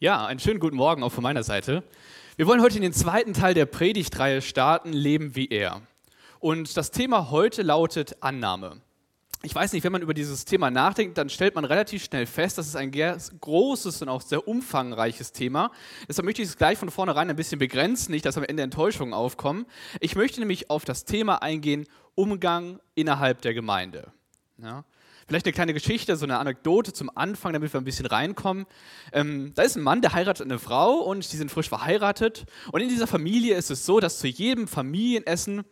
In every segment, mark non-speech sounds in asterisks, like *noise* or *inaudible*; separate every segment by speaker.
Speaker 1: Ja, einen schönen guten Morgen auch von meiner Seite. Wir wollen heute in den zweiten Teil der Predigtreihe starten, Leben wie er. Und das Thema heute lautet Annahme. Ich weiß nicht, wenn man über dieses Thema nachdenkt, dann stellt man relativ schnell fest, dass es ein großes und auch sehr umfangreiches Thema. Deshalb möchte ich es gleich von vornherein ein bisschen begrenzen, nicht, dass am Ende Enttäuschungen aufkommen. Ich möchte nämlich auf das Thema eingehen, Umgang innerhalb der Gemeinde. Ja. Vielleicht eine kleine Geschichte, so eine Anekdote zum Anfang, damit wir ein bisschen reinkommen. Ähm, da ist ein Mann, der heiratet eine Frau und die sind frisch verheiratet. Und in dieser Familie ist es so, dass zu jedem Familienessen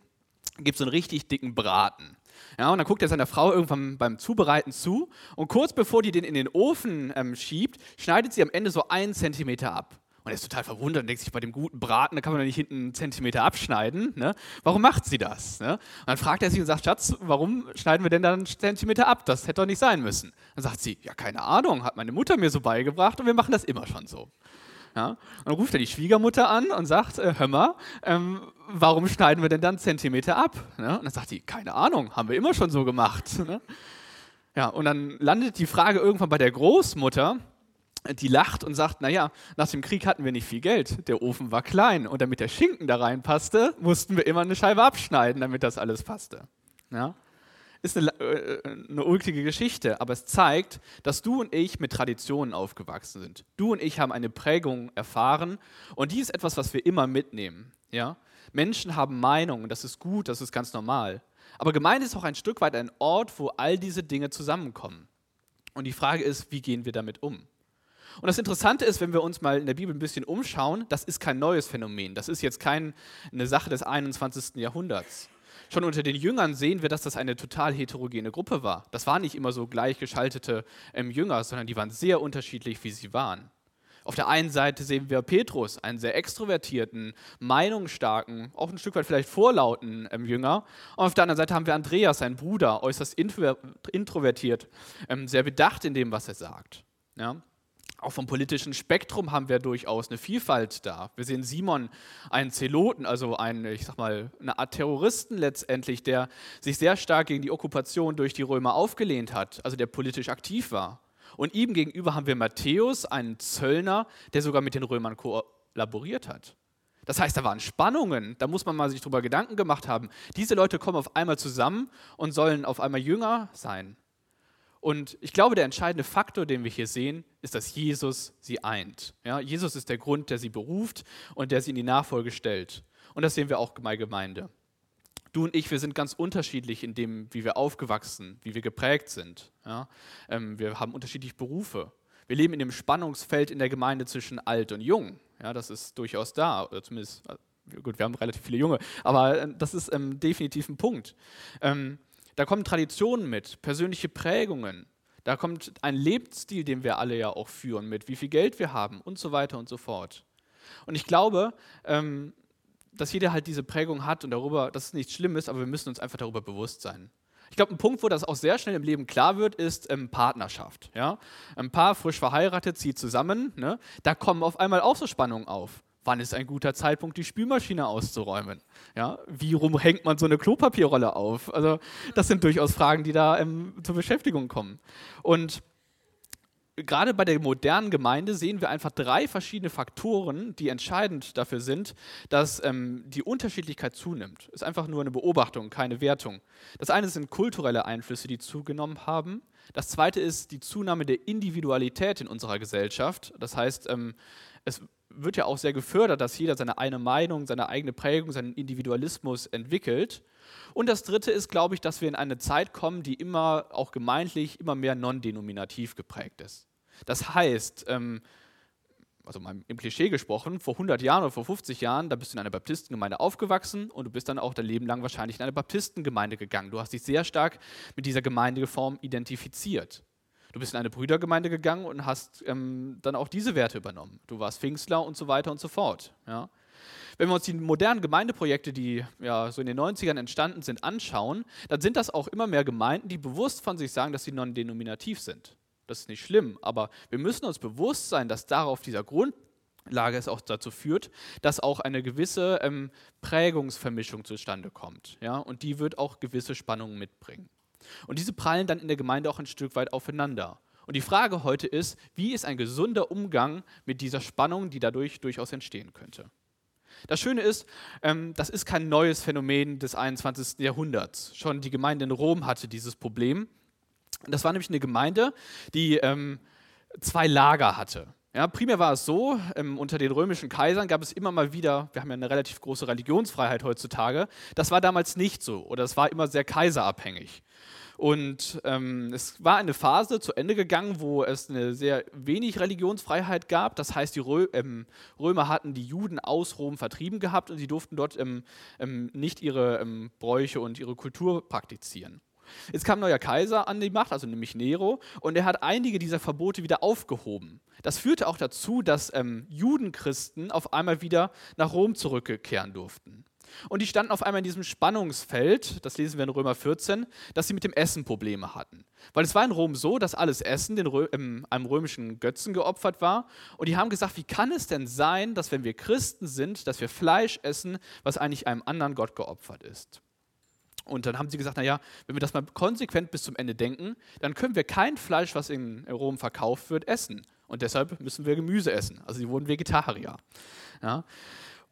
Speaker 1: gibt es so einen richtig dicken Braten. Ja, und dann guckt er seiner Frau irgendwann beim Zubereiten zu und kurz bevor die den in den Ofen ähm, schiebt, schneidet sie am Ende so einen Zentimeter ab. Er ist total verwundert und denkt sich, bei dem guten Braten, da kann man doch nicht hinten einen Zentimeter abschneiden. Ne? Warum macht sie das? Ne? Und dann fragt er sie und sagt, Schatz, warum schneiden wir denn dann einen Zentimeter ab? Das hätte doch nicht sein müssen. Dann sagt sie, ja, keine Ahnung, hat meine Mutter mir so beigebracht und wir machen das immer schon so. Ja? Und dann ruft er die Schwiegermutter an und sagt, äh, hör mal, ähm, warum schneiden wir denn dann einen Zentimeter ab? Ne? Und dann sagt sie, keine Ahnung, haben wir immer schon so gemacht. Ne? Ja, und dann landet die Frage irgendwann bei der Großmutter, die lacht und sagt, naja, nach dem Krieg hatten wir nicht viel Geld, der Ofen war klein und damit der Schinken da reinpasste, mussten wir immer eine Scheibe abschneiden, damit das alles passte. Ja? Ist eine, äh, eine ulkige Geschichte, aber es zeigt, dass du und ich mit Traditionen aufgewachsen sind. Du und ich haben eine Prägung erfahren und die ist etwas, was wir immer mitnehmen. Ja? Menschen haben Meinungen, das ist gut, das ist ganz normal. Aber Gemeinde ist auch ein Stück weit ein Ort, wo all diese Dinge zusammenkommen. Und die Frage ist, wie gehen wir damit um? Und das Interessante ist, wenn wir uns mal in der Bibel ein bisschen umschauen, das ist kein neues Phänomen. Das ist jetzt keine Sache des 21. Jahrhunderts. Schon unter den Jüngern sehen wir, dass das eine total heterogene Gruppe war. Das waren nicht immer so gleichgeschaltete ähm, Jünger, sondern die waren sehr unterschiedlich, wie sie waren. Auf der einen Seite sehen wir Petrus, einen sehr extrovertierten, meinungsstarken, auch ein Stück weit vielleicht vorlauten ähm, Jünger. Und auf der anderen Seite haben wir Andreas, seinen Bruder, äußerst introvertiert, ähm, sehr bedacht in dem, was er sagt. Ja? Auch vom politischen Spektrum haben wir durchaus eine Vielfalt da. Wir sehen Simon, einen Zeloten, also einen, ich sag mal, eine Art Terroristen letztendlich, der sich sehr stark gegen die Okkupation durch die Römer aufgelehnt hat, also der politisch aktiv war. Und ihm gegenüber haben wir Matthäus, einen Zöllner, der sogar mit den Römern kollaboriert hat. Das heißt, da waren Spannungen, da muss man mal sich drüber Gedanken gemacht haben. Diese Leute kommen auf einmal zusammen und sollen auf einmal Jünger sein. Und ich glaube, der entscheidende Faktor, den wir hier sehen, ist, dass Jesus sie eint. Ja, Jesus ist der Grund, der sie beruft und der sie in die Nachfolge stellt. Und das sehen wir auch bei Gemeinde. Du und ich, wir sind ganz unterschiedlich in dem, wie wir aufgewachsen, wie wir geprägt sind. Ja, ähm, wir haben unterschiedliche Berufe. Wir leben in dem Spannungsfeld in der Gemeinde zwischen alt und jung. Ja, das ist durchaus da, oder zumindest, äh, gut, wir haben relativ viele Junge, aber äh, das ist ähm, definitiv ein Punkt. Ähm, da kommen Traditionen mit, persönliche Prägungen. Da kommt ein Lebensstil, den wir alle ja auch führen, mit wie viel Geld wir haben und so weiter und so fort. Und ich glaube, ähm, dass jeder halt diese Prägung hat und darüber, dass es nichts Schlimmes, aber wir müssen uns einfach darüber bewusst sein. Ich glaube, ein Punkt, wo das auch sehr schnell im Leben klar wird, ist ähm, Partnerschaft. Ja? Ein Paar frisch verheiratet zieht zusammen, ne? da kommen auf einmal auch so Spannungen auf. Wann ist ein guter Zeitpunkt, die Spülmaschine auszuräumen? Ja, wie rum hängt man so eine Klopapierrolle auf? Also, das sind durchaus Fragen, die da ähm, zur Beschäftigung kommen. Und gerade bei der modernen Gemeinde sehen wir einfach drei verschiedene Faktoren, die entscheidend dafür sind, dass ähm, die Unterschiedlichkeit zunimmt. Ist einfach nur eine Beobachtung, keine Wertung. Das eine sind kulturelle Einflüsse, die zugenommen haben. Das zweite ist die Zunahme der Individualität in unserer Gesellschaft. Das heißt, ähm, es wird ja auch sehr gefördert, dass jeder seine eigene Meinung, seine eigene Prägung, seinen Individualismus entwickelt. Und das Dritte ist, glaube ich, dass wir in eine Zeit kommen, die immer auch gemeintlich immer mehr non-denominativ geprägt ist. Das heißt, ähm, also mal im Klischee gesprochen, vor 100 Jahren oder vor 50 Jahren, da bist du in einer Baptistengemeinde aufgewachsen und du bist dann auch dein Leben lang wahrscheinlich in eine Baptistengemeinde gegangen. Du hast dich sehr stark mit dieser Gemeindeform identifiziert. Du bist in eine Brüdergemeinde gegangen und hast ähm, dann auch diese Werte übernommen. Du warst Pfingstler und so weiter und so fort. Ja. Wenn wir uns die modernen Gemeindeprojekte, die ja so in den 90ern entstanden sind, anschauen, dann sind das auch immer mehr Gemeinden, die bewusst von sich sagen, dass sie non-denominativ sind. Das ist nicht schlimm, aber wir müssen uns bewusst sein, dass darauf dieser Grundlage es auch dazu führt, dass auch eine gewisse ähm, Prägungsvermischung zustande kommt. Ja? Und die wird auch gewisse Spannungen mitbringen. Und diese prallen dann in der Gemeinde auch ein Stück weit aufeinander. Und die Frage heute ist, wie ist ein gesunder Umgang mit dieser Spannung, die dadurch durchaus entstehen könnte? Das Schöne ist, ähm, das ist kein neues Phänomen des 21. Jahrhunderts. Schon die Gemeinde in Rom hatte dieses Problem. Das war nämlich eine Gemeinde, die ähm, zwei Lager hatte. Ja, primär war es so, ähm, unter den römischen Kaisern gab es immer mal wieder, wir haben ja eine relativ große Religionsfreiheit heutzutage, das war damals nicht so oder es war immer sehr kaiserabhängig. Und ähm, es war eine Phase zu Ende gegangen, wo es eine sehr wenig Religionsfreiheit gab. Das heißt, die Rö ähm, Römer hatten die Juden aus Rom vertrieben gehabt und sie durften dort ähm, ähm nicht ihre ähm, Bräuche und ihre Kultur praktizieren. Jetzt kam ein neuer Kaiser an die Macht, also nämlich Nero, und er hat einige dieser Verbote wieder aufgehoben. Das führte auch dazu, dass ähm, Judenchristen auf einmal wieder nach Rom zurückkehren durften. Und die standen auf einmal in diesem Spannungsfeld, das lesen wir in Römer 14, dass sie mit dem Essen Probleme hatten. Weil es war in Rom so, dass alles Essen den Rö ähm, einem römischen Götzen geopfert war. Und die haben gesagt, wie kann es denn sein, dass wenn wir Christen sind, dass wir Fleisch essen, was eigentlich einem anderen Gott geopfert ist? Und dann haben sie gesagt, naja, wenn wir das mal konsequent bis zum Ende denken, dann können wir kein Fleisch, was in Rom verkauft wird, essen. Und deshalb müssen wir Gemüse essen. Also sie wurden Vegetarier. Ja.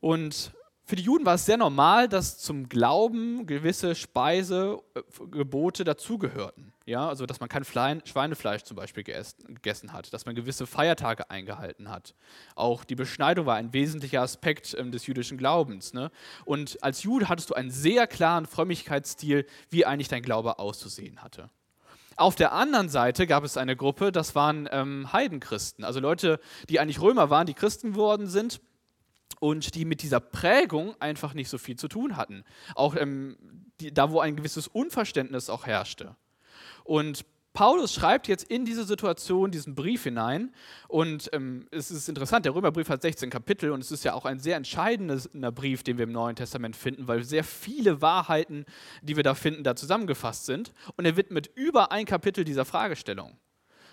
Speaker 1: Und für die Juden war es sehr normal, dass zum Glauben gewisse Speisegebote dazugehörten. Ja, also dass man kein Schweinefleisch zum Beispiel gegessen hat, dass man gewisse Feiertage eingehalten hat. Auch die Beschneidung war ein wesentlicher Aspekt ähm, des jüdischen Glaubens. Ne? Und als Jude hattest du einen sehr klaren Frömmigkeitsstil, wie eigentlich dein Glaube auszusehen hatte. Auf der anderen Seite gab es eine Gruppe, das waren ähm, Heidenchristen, also Leute, die eigentlich Römer waren, die Christen geworden sind und die mit dieser Prägung einfach nicht so viel zu tun hatten. Auch ähm, die, da, wo ein gewisses Unverständnis auch herrschte. Und Paulus schreibt jetzt in diese Situation diesen Brief hinein und ähm, es ist interessant, der Römerbrief hat 16 Kapitel und es ist ja auch ein sehr entscheidender Brief, den wir im Neuen Testament finden, weil sehr viele Wahrheiten, die wir da finden, da zusammengefasst sind und er widmet über ein Kapitel dieser Fragestellung.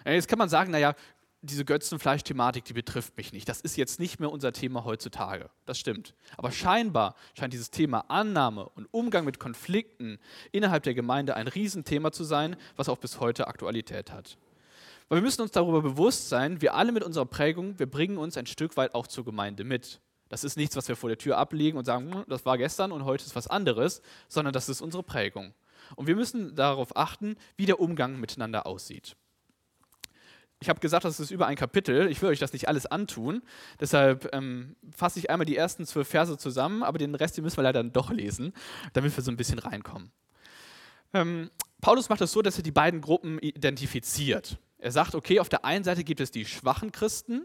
Speaker 1: Jetzt kann man sagen, naja, diese Götzenfleisch-Thematik, die betrifft mich nicht. Das ist jetzt nicht mehr unser Thema heutzutage. Das stimmt. Aber scheinbar scheint dieses Thema Annahme und Umgang mit Konflikten innerhalb der Gemeinde ein Riesenthema zu sein, was auch bis heute Aktualität hat. Weil wir müssen uns darüber bewusst sein, wir alle mit unserer Prägung, wir bringen uns ein Stück weit auch zur Gemeinde mit. Das ist nichts, was wir vor der Tür ablegen und sagen, hm, das war gestern und heute ist was anderes, sondern das ist unsere Prägung. Und wir müssen darauf achten, wie der Umgang miteinander aussieht. Ich habe gesagt, das ist über ein Kapitel. Ich will euch das nicht alles antun. Deshalb ähm, fasse ich einmal die ersten zwölf Verse zusammen, aber den Rest den müssen wir leider doch lesen, damit wir so ein bisschen reinkommen. Ähm, Paulus macht es so, dass er die beiden Gruppen identifiziert. Er sagt, okay, auf der einen Seite gibt es die schwachen Christen,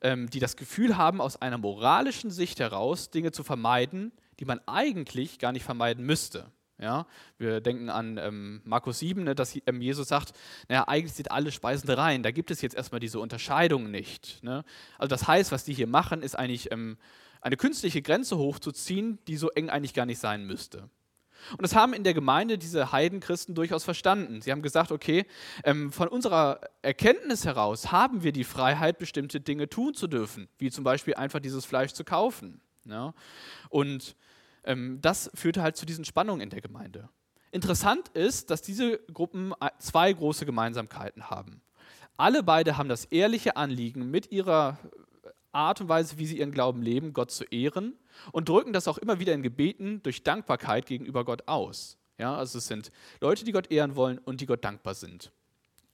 Speaker 1: ähm, die das Gefühl haben, aus einer moralischen Sicht heraus Dinge zu vermeiden, die man eigentlich gar nicht vermeiden müsste. Ja, wir denken an ähm, Markus 7, ne, dass ähm, Jesus sagt, naja, eigentlich sind alle Speisen rein. Da gibt es jetzt erstmal diese Unterscheidung nicht. Ne? Also das heißt, was die hier machen, ist eigentlich ähm, eine künstliche Grenze hochzuziehen, die so eng eigentlich gar nicht sein müsste. Und das haben in der Gemeinde diese Heidenchristen durchaus verstanden. Sie haben gesagt, okay, ähm, von unserer Erkenntnis heraus haben wir die Freiheit, bestimmte Dinge tun zu dürfen, wie zum Beispiel einfach dieses Fleisch zu kaufen. Ja? Und ähm, das führte halt zu diesen Spannungen in der Gemeinde. Interessant ist, dass diese Gruppen äh, zwei große Gemeinsamkeiten haben. Alle beide haben das ehrliche Anliegen, mit ihrer Art und Weise, wie sie ihren Glauben leben, Gott zu ehren und drücken das auch immer wieder in Gebeten durch Dankbarkeit gegenüber Gott aus. Ja, also es sind Leute, die Gott ehren wollen und die Gott dankbar sind.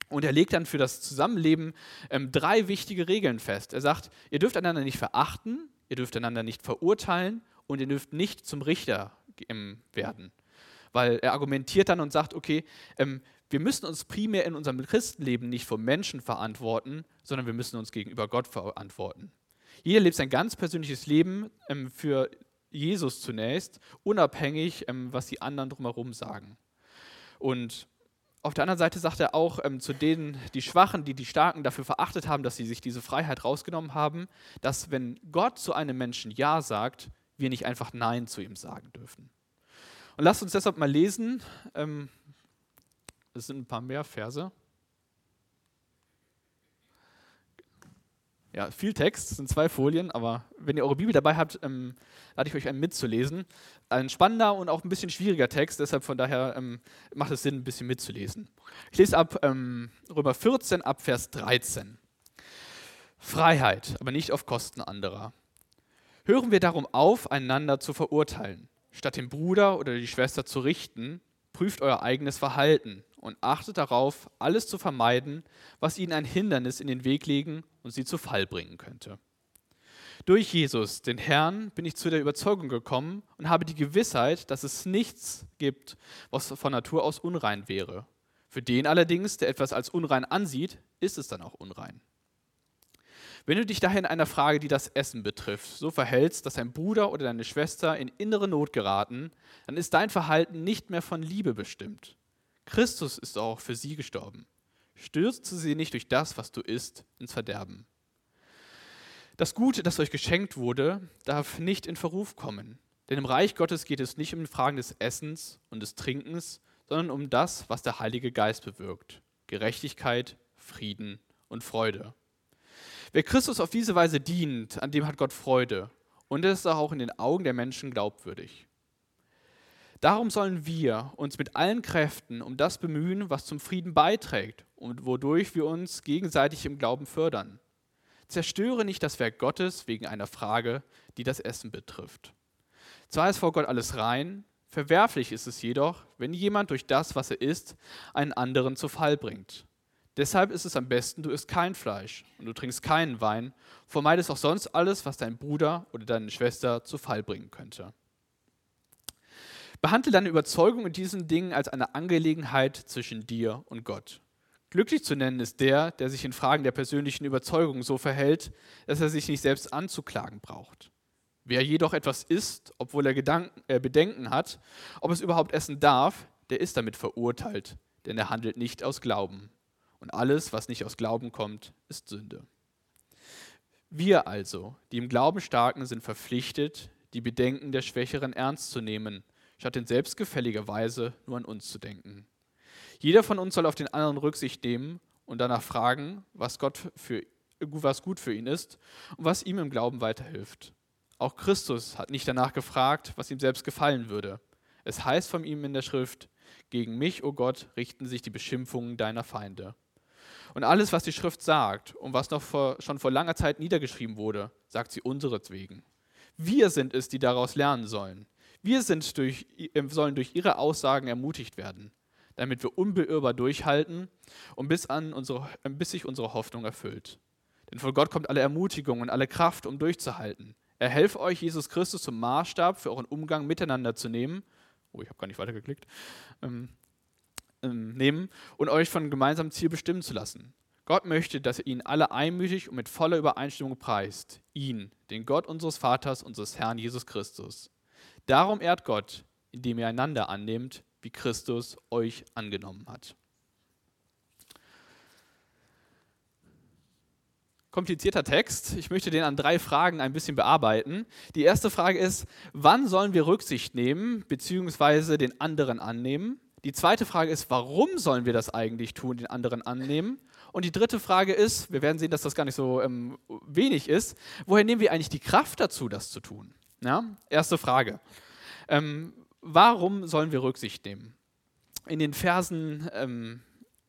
Speaker 1: Und er legt dann für das Zusammenleben ähm, drei wichtige Regeln fest. Er sagt, ihr dürft einander nicht verachten, ihr dürft einander nicht verurteilen und ihr dürft nicht zum Richter werden. Weil er argumentiert dann und sagt, okay, ähm, wir müssen uns primär in unserem Christenleben nicht vor Menschen verantworten, sondern wir müssen uns gegenüber Gott verantworten. Jeder lebt sein ganz persönliches Leben ähm, für Jesus zunächst, unabhängig, ähm, was die anderen drumherum sagen. Und auf der anderen Seite sagt er auch ähm, zu denen, die Schwachen, die die Starken dafür verachtet haben, dass sie sich diese Freiheit rausgenommen haben, dass wenn Gott zu einem Menschen Ja sagt, wir nicht einfach Nein zu ihm sagen dürfen. Und lasst uns deshalb mal lesen. Ähm, es sind ein paar mehr Verse. Ja, viel Text, sind zwei Folien, aber wenn ihr eure Bibel dabei habt, ähm, lade ich euch einen mitzulesen. Ein spannender und auch ein bisschen schwieriger Text, deshalb von daher ähm, macht es Sinn, ein bisschen mitzulesen. Ich lese ab ähm, Römer 14, ab Vers 13. Freiheit, aber nicht auf Kosten anderer. Hören wir darum auf, einander zu verurteilen. Statt den Bruder oder die Schwester zu richten, prüft euer eigenes Verhalten und achtet darauf, alles zu vermeiden, was ihnen ein Hindernis in den Weg legen und sie zu Fall bringen könnte. Durch Jesus, den Herrn, bin ich zu der Überzeugung gekommen und habe die Gewissheit, dass es nichts gibt, was von Natur aus unrein wäre. Für den allerdings, der etwas als unrein ansieht, ist es dann auch unrein. Wenn du dich daher in einer Frage, die das Essen betrifft, so verhältst, dass dein Bruder oder deine Schwester in innere Not geraten, dann ist dein Verhalten nicht mehr von Liebe bestimmt. Christus ist auch für sie gestorben. Stürze sie nicht durch das, was du isst, ins Verderben. Das Gute, das euch geschenkt wurde, darf nicht in Verruf kommen. Denn im Reich Gottes geht es nicht um Fragen des Essens und des Trinkens, sondern um das, was der Heilige Geist bewirkt. Gerechtigkeit, Frieden und Freude. Wer Christus auf diese Weise dient, an dem hat Gott Freude und er ist auch in den Augen der Menschen glaubwürdig. Darum sollen wir uns mit allen Kräften um das bemühen, was zum Frieden beiträgt und wodurch wir uns gegenseitig im Glauben fördern. Zerstöre nicht das Werk Gottes wegen einer Frage, die das Essen betrifft. Zwar ist vor Gott alles rein, verwerflich ist es jedoch, wenn jemand durch das, was er isst, einen anderen zu Fall bringt. Deshalb ist es am besten, du isst kein Fleisch und du trinkst keinen Wein, vermeidest auch sonst alles, was dein Bruder oder deine Schwester zu Fall bringen könnte. Behandle deine Überzeugung in diesen Dingen als eine Angelegenheit zwischen dir und Gott. Glücklich zu nennen ist der, der sich in Fragen der persönlichen Überzeugung so verhält, dass er sich nicht selbst anzuklagen braucht. Wer jedoch etwas isst, obwohl er Gedanken, äh, Bedenken hat, ob es überhaupt essen darf, der ist damit verurteilt, denn er handelt nicht aus Glauben. Und alles, was nicht aus Glauben kommt, ist Sünde. Wir also, die im Glauben starken, sind verpflichtet, die Bedenken der Schwächeren ernst zu nehmen, statt in selbstgefälliger Weise nur an uns zu denken. Jeder von uns soll auf den anderen Rücksicht nehmen und danach fragen, was, Gott für, was gut für ihn ist und was ihm im Glauben weiterhilft. Auch Christus hat nicht danach gefragt, was ihm selbst gefallen würde. Es heißt von ihm in der Schrift, gegen mich, o oh Gott, richten sich die Beschimpfungen deiner Feinde. Und alles, was die Schrift sagt und was noch vor, schon vor langer Zeit niedergeschrieben wurde, sagt sie unseretwegen. Wir sind es, die daraus lernen sollen. Wir sind durch, sollen durch ihre Aussagen ermutigt werden, damit wir unbeirrbar durchhalten und bis, an unsere, bis sich unsere Hoffnung erfüllt. Denn von Gott kommt alle Ermutigung und alle Kraft, um durchzuhalten. Er helfe euch, Jesus Christus zum Maßstab für euren Umgang miteinander zu nehmen. Oh, ich habe gar nicht weitergeklickt. Ähm, nehmen und euch von gemeinsamen Ziel bestimmen zu lassen. Gott möchte, dass ihr ihn alle einmütig und mit voller Übereinstimmung preist. Ihn, den Gott unseres Vaters, unseres Herrn Jesus Christus. Darum ehrt Gott, indem ihr einander annehmt, wie Christus euch angenommen hat. komplizierter Text. Ich möchte den an drei Fragen ein bisschen bearbeiten. Die erste Frage ist, wann sollen wir Rücksicht nehmen bzw. den anderen annehmen? Die zweite Frage ist, warum sollen wir das eigentlich tun, den anderen annehmen? Und die dritte Frage ist, wir werden sehen, dass das gar nicht so ähm, wenig ist, woher nehmen wir eigentlich die Kraft dazu, das zu tun? Ja? Erste Frage. Ähm, warum sollen wir Rücksicht nehmen? In den Versen, ähm,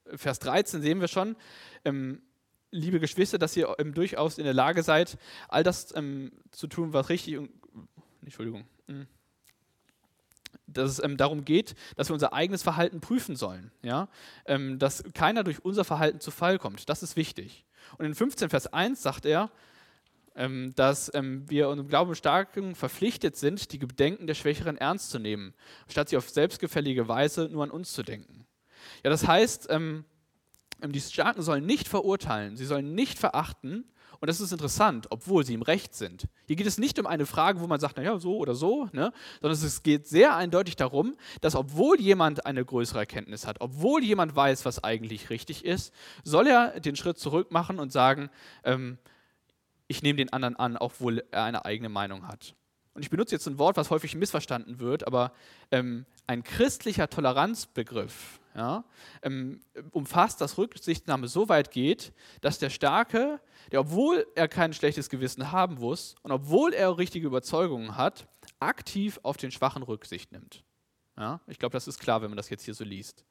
Speaker 1: Vers 13 sehen wir schon, ähm, liebe Geschwister, dass ihr ähm, durchaus in der Lage seid, all das ähm, zu tun, was richtig und, Entschuldigung, hm dass es ähm, darum geht, dass wir unser eigenes Verhalten prüfen sollen. Ja? Ähm, dass keiner durch unser Verhalten zu Fall kommt. Das ist wichtig. Und in 15 Vers 1 sagt er, ähm, dass ähm, wir unserem Glauben starken verpflichtet sind, die Bedenken der Schwächeren ernst zu nehmen, statt sie auf selbstgefällige Weise nur an uns zu denken. Ja, das heißt, ähm, ähm, die Starken sollen nicht verurteilen, sie sollen nicht verachten, und das ist interessant, obwohl sie im Recht sind. Hier geht es nicht um eine Frage, wo man sagt, naja, so oder so, ne? sondern es geht sehr eindeutig darum, dass obwohl jemand eine größere Erkenntnis hat, obwohl jemand weiß, was eigentlich richtig ist, soll er den Schritt zurück machen und sagen, ähm, ich nehme den anderen an, obwohl er eine eigene Meinung hat. Und ich benutze jetzt ein Wort, was häufig missverstanden wird, aber ähm, ein christlicher Toleranzbegriff ja, ähm, umfasst, dass Rücksichtnahme so weit geht, dass der Starke, der obwohl er kein schlechtes Gewissen haben muss und obwohl er richtige Überzeugungen hat, aktiv auf den Schwachen Rücksicht nimmt. Ja, ich glaube, das ist klar, wenn man das jetzt hier so liest.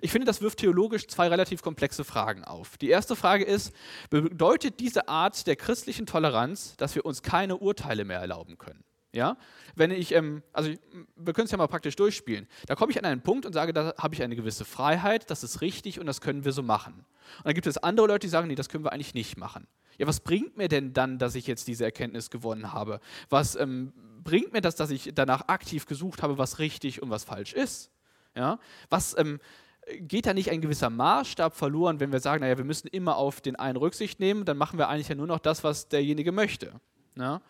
Speaker 1: Ich finde, das wirft theologisch zwei relativ komplexe Fragen auf. Die erste Frage ist, bedeutet diese Art der christlichen Toleranz, dass wir uns keine Urteile mehr erlauben können? Ja? Wenn ich, ähm, also wir können es ja mal praktisch durchspielen. Da komme ich an einen Punkt und sage, da habe ich eine gewisse Freiheit, das ist richtig und das können wir so machen. Und dann gibt es andere Leute, die sagen, nee, das können wir eigentlich nicht machen. Ja, was bringt mir denn dann, dass ich jetzt diese Erkenntnis gewonnen habe? Was ähm, bringt mir das, dass ich danach aktiv gesucht habe, was richtig und was falsch ist? Ja? Was ähm, geht da nicht ein gewisser Maßstab verloren, wenn wir sagen, naja, wir müssen immer auf den einen Rücksicht nehmen, dann machen wir eigentlich ja nur noch das, was derjenige möchte. Ja?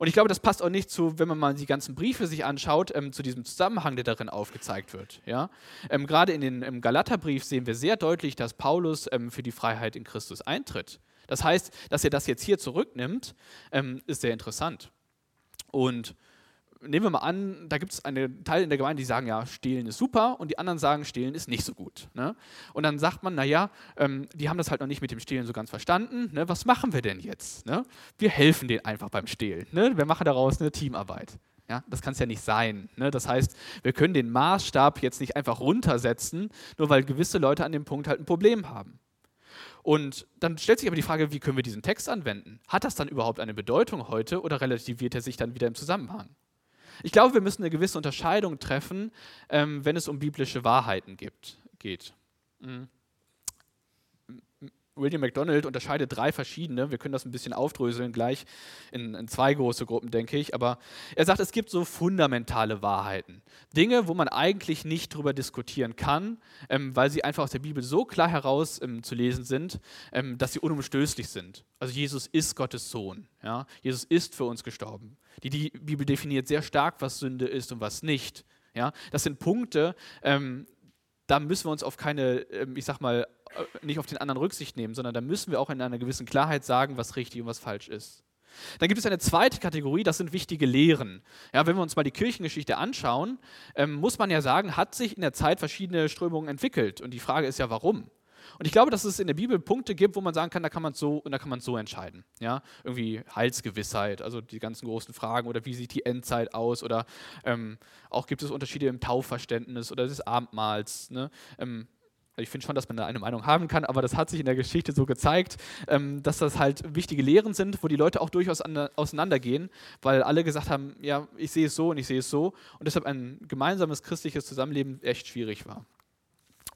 Speaker 1: Und ich glaube, das passt auch nicht zu, wenn man mal die ganzen Briefe sich anschaut, ähm, zu diesem Zusammenhang, der darin aufgezeigt wird. Ja? Ähm, Gerade in den, im Galaterbrief sehen wir sehr deutlich, dass Paulus ähm, für die Freiheit in Christus eintritt. Das heißt, dass er das jetzt hier zurücknimmt, ähm, ist sehr interessant. Und nehmen wir mal an, da gibt es einen Teil in der Gemeinde, die sagen, ja, stehlen ist super und die anderen sagen, stehlen ist nicht so gut. Ne? Und dann sagt man, naja, ähm, die haben das halt noch nicht mit dem Stehlen so ganz verstanden. Ne? Was machen wir denn jetzt? Ne? Wir helfen denen einfach beim Stehlen. Ne? Wir machen daraus eine Teamarbeit. Ja, das kann es ja nicht sein. Ne? Das heißt, wir können den Maßstab jetzt nicht einfach runtersetzen, nur weil gewisse Leute an dem Punkt halt ein Problem haben. Und dann stellt sich aber die Frage, wie können wir diesen Text anwenden? Hat das dann überhaupt eine Bedeutung heute oder relativiert er sich dann wieder im Zusammenhang? Ich glaube, wir müssen eine gewisse Unterscheidung treffen, ähm, wenn es um biblische Wahrheiten gibt, geht. Mhm. William MacDonald unterscheidet drei verschiedene. Wir können das ein bisschen aufdröseln gleich in, in, zwei große Gruppen, denke ich. Aber er sagt, es gibt so fundamentale Wahrheiten. Dinge, wo man eigentlich nicht drüber diskutieren kann, ähm, weil sie einfach aus der Bibel so klar heraus ähm, zu lesen sind, ähm, dass sie unumstößlich sind. Also Jesus ist Gottes Sohn. Ja? Jesus ist für uns gestorben. Die, die Bibel definiert sehr stark, was Sünde ist und was nicht. Ja? Das sind Punkte, ähm, da müssen wir uns auf keine, ähm, ich sag mal, äh, nicht auf den anderen Rücksicht nehmen, sondern da müssen wir auch in einer gewissen Klarheit sagen, was richtig und was falsch ist. Dann gibt es eine zweite Kategorie, das sind wichtige Lehren. Ja, wenn wir uns mal die Kirchengeschichte anschauen, ähm, muss man ja sagen, hat sich in der Zeit verschiedene Strömungen entwickelt. Und die Frage ist ja, warum? Und ich glaube, dass es in der Bibel Punkte gibt, wo man sagen kann, da kann man so und da kann man so entscheiden. Ja? Irgendwie Heilsgewissheit, also die ganzen großen Fragen oder wie sieht die Endzeit aus oder ähm, auch gibt es Unterschiede im Taufverständnis oder des Abendmahls. Ne? Ähm, ich finde schon, dass man da eine Meinung haben kann, aber das hat sich in der Geschichte so gezeigt, ähm, dass das halt wichtige Lehren sind, wo die Leute auch durchaus auseinandergehen, weil alle gesagt haben, ja, ich sehe es so und ich sehe es so und deshalb ein gemeinsames christliches Zusammenleben echt schwierig war.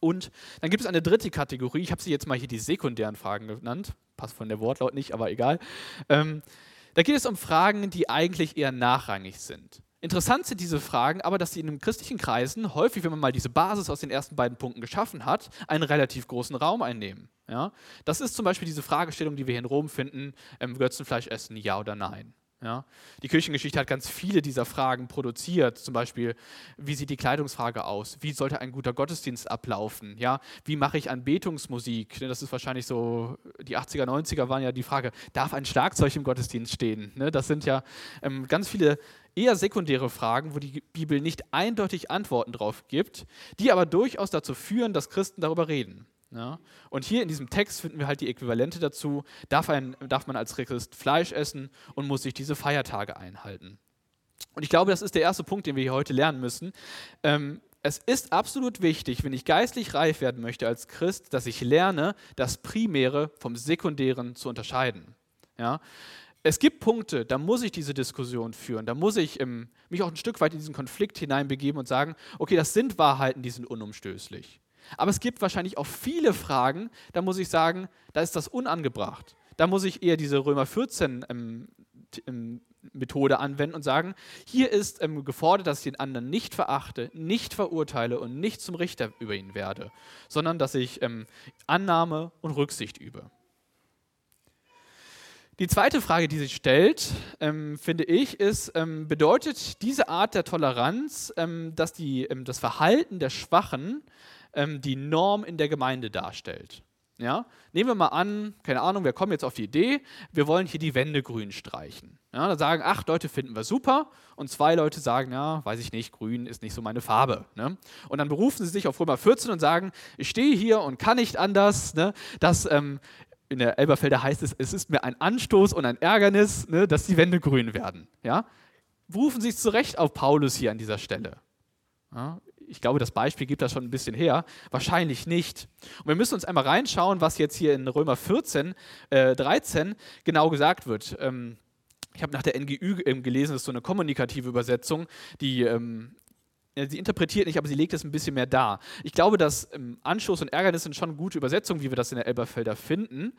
Speaker 1: Und dann gibt es eine dritte Kategorie, ich habe sie jetzt mal hier die sekundären Fragen genannt, passt von der Wortlaut nicht, aber egal. Ähm, da geht es um Fragen, die eigentlich eher nachrangig sind. Interessant sind diese Fragen, aber dass sie in den christlichen Kreisen häufig, wenn man mal diese Basis aus den ersten beiden Punkten geschaffen hat, einen relativ großen Raum einnehmen. Ja? Das ist zum Beispiel diese Fragestellung, die wir hier in Rom finden, ähm, Götzenfleisch essen, ja oder nein. Ja? Die Kirchengeschichte hat ganz viele dieser Fragen produziert. Zum Beispiel, wie sieht die Kleidungsfrage aus? Wie sollte ein guter Gottesdienst ablaufen? Ja? Wie mache ich Anbetungsmusik? Das ist wahrscheinlich so, die 80er, 90er waren ja die Frage, darf ein Schlagzeug im Gottesdienst stehen? Ne? Das sind ja ähm, ganz viele eher sekundäre Fragen, wo die Bibel nicht eindeutig Antworten drauf gibt, die aber durchaus dazu führen, dass Christen darüber reden. Ja? Und hier in diesem Text finden wir halt die Äquivalente dazu, darf, ein, darf man als Christ Fleisch essen und muss sich diese Feiertage einhalten. Und ich glaube, das ist der erste Punkt, den wir hier heute lernen müssen. Ähm, es ist absolut wichtig, wenn ich geistlich reif werden möchte als Christ, dass ich lerne, das Primäre vom Sekundären zu unterscheiden. Ja? Es gibt Punkte, da muss ich diese Diskussion führen, da muss ich ähm, mich auch ein Stück weit in diesen Konflikt hineinbegeben und sagen, okay, das sind Wahrheiten, die sind unumstößlich. Aber es gibt wahrscheinlich auch viele Fragen, da muss ich sagen, da ist das unangebracht. Da muss ich eher diese Römer 14 ähm, ähm, Methode anwenden und sagen, hier ist ähm, gefordert, dass ich den anderen nicht verachte, nicht verurteile und nicht zum Richter über ihn werde, sondern dass ich ähm, Annahme und Rücksicht übe. Die zweite Frage, die sich stellt, ähm, finde ich, ist, ähm, bedeutet diese Art der Toleranz, ähm, dass die, ähm, das Verhalten der Schwachen ähm, die Norm in der Gemeinde darstellt. Ja? Nehmen wir mal an, keine Ahnung, wir kommen jetzt auf die Idee, wir wollen hier die Wände grün streichen. Ja, da sagen acht Leute, finden wir super und zwei Leute sagen, ja, weiß ich nicht, grün ist nicht so meine Farbe. Ne? Und dann berufen sie sich auf Römer 14 und sagen, ich stehe hier und kann nicht anders, ne, dass ähm, in der Elberfelder heißt es, es ist mir ein Anstoß und ein Ärgernis, ne, dass die Wände grün werden. Ja? Berufen sich zurecht auf Paulus hier an dieser Stelle. Ja? Ich glaube, das Beispiel gibt das schon ein bisschen her. Wahrscheinlich nicht. Und wir müssen uns einmal reinschauen, was jetzt hier in Römer 14, äh, 13 genau gesagt wird. Ähm, ich habe nach der NGÜ ähm, gelesen, das ist so eine kommunikative Übersetzung, die ähm, sie interpretiert nicht, aber sie legt es ein bisschen mehr dar. Ich glaube, dass ähm, Anstoß und Ärgernis sind schon gute Übersetzungen, wie wir das in der Elberfelder finden.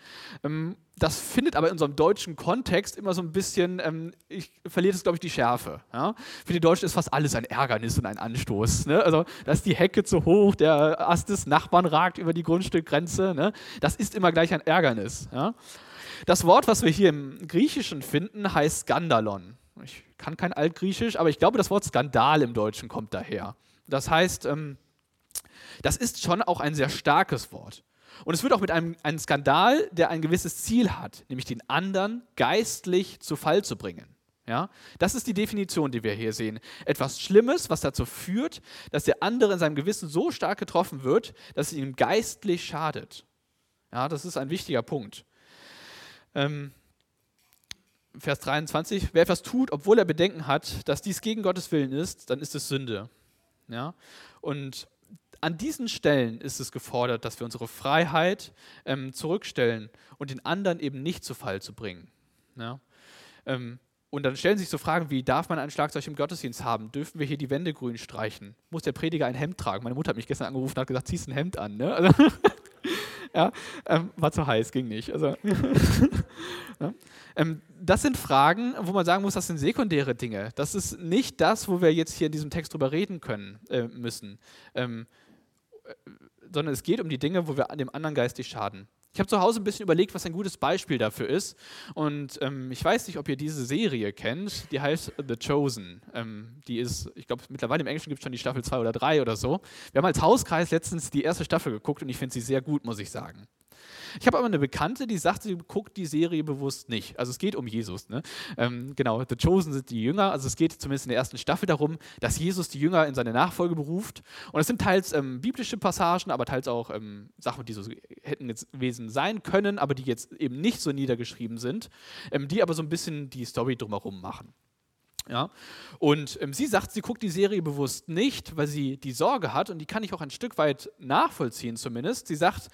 Speaker 1: Ähm, das findet aber in unserem deutschen Kontext immer so ein bisschen, ähm, ich verliere es, glaube ich, die Schärfe. Ja? Für die Deutschen ist fast alles ein Ärgernis und ein Anstoß. Ne? Also, da ist die Hecke zu hoch, der Ast des Nachbarn ragt über die Grundstückgrenze. Ne? Das ist immer gleich ein Ärgernis. Ja? Das Wort, was wir hier im Griechischen finden, heißt Skandalon. Ich kann kein Altgriechisch, aber ich glaube, das Wort Skandal im Deutschen kommt daher. Das heißt, ähm, das ist schon auch ein sehr starkes Wort. Und es wird auch mit einem, einem Skandal, der ein gewisses Ziel hat, nämlich den anderen geistlich zu Fall zu bringen. Ja? Das ist die Definition, die wir hier sehen. Etwas Schlimmes, was dazu führt, dass der andere in seinem Gewissen so stark getroffen wird, dass es ihm geistlich schadet. Ja, das ist ein wichtiger Punkt. Ähm, Vers 23, wer etwas tut, obwohl er Bedenken hat, dass dies gegen Gottes Willen ist, dann ist es Sünde. Ja? Und an diesen Stellen ist es gefordert, dass wir unsere Freiheit ähm, zurückstellen und den anderen eben nicht zu Fall zu bringen. Ja? Ähm, und dann stellen sich so Fragen wie, darf man ein Schlagzeug im Gottesdienst haben? Dürfen wir hier die Wände grün streichen? Muss der Prediger ein Hemd tragen? Meine Mutter hat mich gestern angerufen und hat gesagt, ziehst ein Hemd an. Ne? Also *laughs* ja, ähm, war zu heiß, ging nicht. Also, ja. *laughs* ähm, das sind Fragen, wo man sagen muss, das sind sekundäre Dinge. Das ist nicht das, wo wir jetzt hier in diesem Text drüber reden können äh, müssen, ähm, äh, sondern es geht um die Dinge, wo wir dem anderen geistig schaden. Ich habe zu Hause ein bisschen überlegt, was ein gutes Beispiel dafür ist. Und ähm, ich weiß nicht, ob ihr diese Serie kennt. Die heißt The Chosen. Ähm, die ist, ich glaube, mittlerweile im Englischen gibt es schon die Staffel 2 oder 3 oder so. Wir haben als Hauskreis letztens die erste Staffel geguckt und ich finde sie sehr gut, muss ich sagen. Ich habe aber eine Bekannte, die sagt, sie guckt die Serie bewusst nicht. Also es geht um Jesus. Ne? Ähm, genau, The Chosen sind die Jünger. Also es geht zumindest in der ersten Staffel darum, dass Jesus die Jünger in seine Nachfolge beruft. Und es sind teils ähm, biblische Passagen, aber teils auch ähm, Sachen, die so hätten jetzt gewesen sein können, aber die jetzt eben nicht so niedergeschrieben sind, ähm, die aber so ein bisschen die Story drumherum machen. Ja? Und ähm, sie sagt, sie guckt die Serie bewusst nicht, weil sie die Sorge hat, und die kann ich auch ein Stück weit nachvollziehen zumindest. Sie sagt,